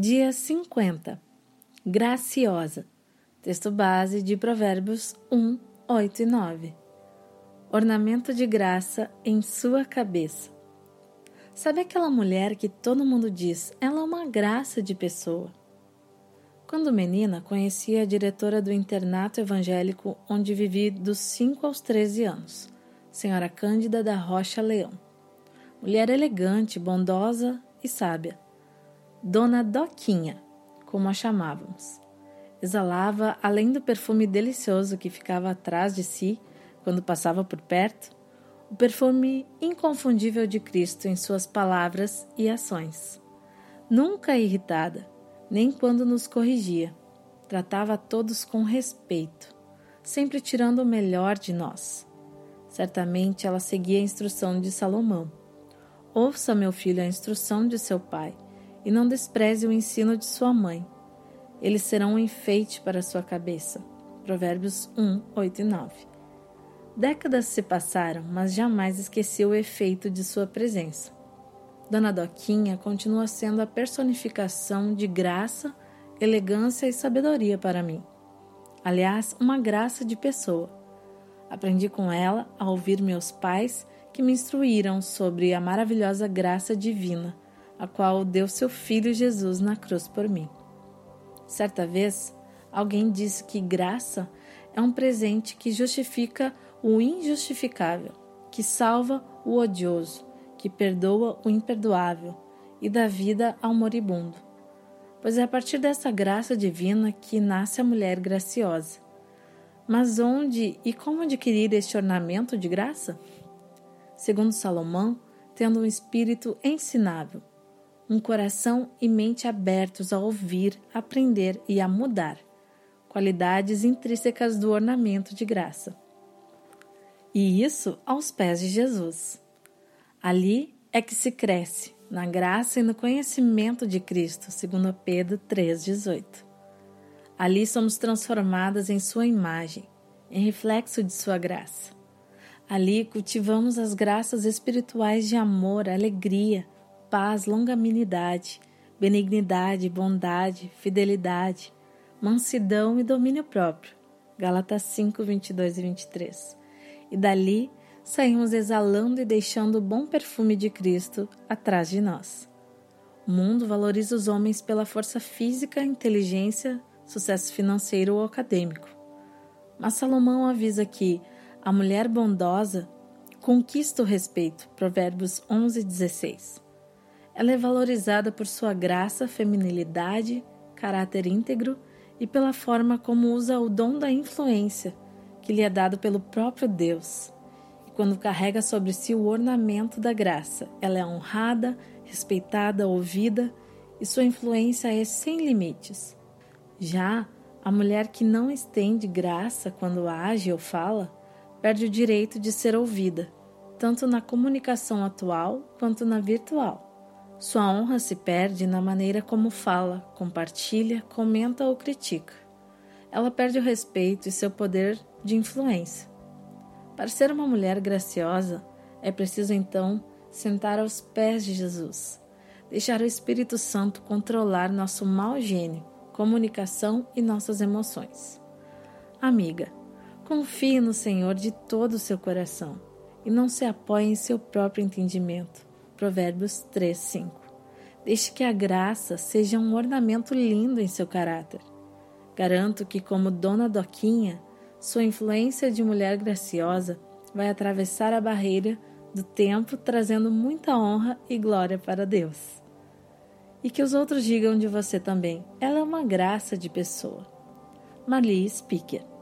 Dia 50. Graciosa. Texto base de Provérbios 1, 8 e 9. Ornamento de graça em sua cabeça. Sabe aquela mulher que todo mundo diz, ela é uma graça de pessoa? Quando menina, conhecia a diretora do internato evangélico onde vivi dos 5 aos 13 anos, senhora Cândida da Rocha Leão. Mulher elegante, bondosa e sábia Dona Doquinha, como a chamávamos. Exalava, além do perfume delicioso que ficava atrás de si quando passava por perto, o perfume inconfundível de Cristo em suas palavras e ações. Nunca irritada, nem quando nos corrigia, tratava a todos com respeito, sempre tirando o melhor de nós. Certamente ela seguia a instrução de Salomão. Ouça, meu filho, a instrução de seu pai e não despreze o ensino de sua mãe. Eles serão um enfeite para sua cabeça. Provérbios 1, 8 e 9. Décadas se passaram, mas jamais esqueci o efeito de sua presença. Dona Doquinha continua sendo a personificação de graça, elegância e sabedoria para mim. Aliás, uma graça de pessoa. Aprendi com ela a ouvir meus pais que me instruíram sobre a maravilhosa graça divina a qual deu seu filho Jesus na cruz por mim. Certa vez, alguém disse que graça é um presente que justifica o injustificável, que salva o odioso, que perdoa o imperdoável e dá vida ao moribundo. Pois é a partir dessa graça divina que nasce a mulher graciosa. Mas onde e como adquirir este ornamento de graça? Segundo Salomão, tendo um espírito ensinável, um coração e mente abertos a ouvir, aprender e a mudar, qualidades intrínsecas do ornamento de graça. E isso aos pés de Jesus. Ali é que se cresce, na graça e no conhecimento de Cristo, segundo Pedro 3,18. Ali somos transformadas em Sua imagem, em reflexo de Sua graça. Ali cultivamos as graças espirituais de amor, alegria, paz, longanimidade, benignidade, bondade, fidelidade, mansidão e domínio próprio. Gálatas 5, 22 e 23. E dali saímos exalando e deixando o bom perfume de Cristo atrás de nós. O mundo valoriza os homens pela força física, inteligência, sucesso financeiro ou acadêmico. Mas Salomão avisa que a mulher bondosa conquista o respeito. Provérbios 11, 16. Ela é valorizada por sua graça, feminilidade, caráter íntegro e pela forma como usa o dom da influência que lhe é dado pelo próprio Deus. E quando carrega sobre si o ornamento da graça, ela é honrada, respeitada, ouvida e sua influência é sem limites. Já a mulher que não estende graça quando age ou fala, perde o direito de ser ouvida, tanto na comunicação atual quanto na virtual. Sua honra se perde na maneira como fala, compartilha, comenta ou critica. Ela perde o respeito e seu poder de influência. Para ser uma mulher graciosa, é preciso então sentar aos pés de Jesus, deixar o Espírito Santo controlar nosso mau gênio, comunicação e nossas emoções. Amiga, confie no Senhor de todo o seu coração e não se apoie em seu próprio entendimento Provérbios 3, 5. Deixe que a graça seja um ornamento lindo em seu caráter. Garanto que, como Dona Doquinha, sua influência de mulher graciosa vai atravessar a barreira do tempo, trazendo muita honra e glória para Deus. E que os outros digam de você também: ela é uma graça de pessoa. Marli Speaker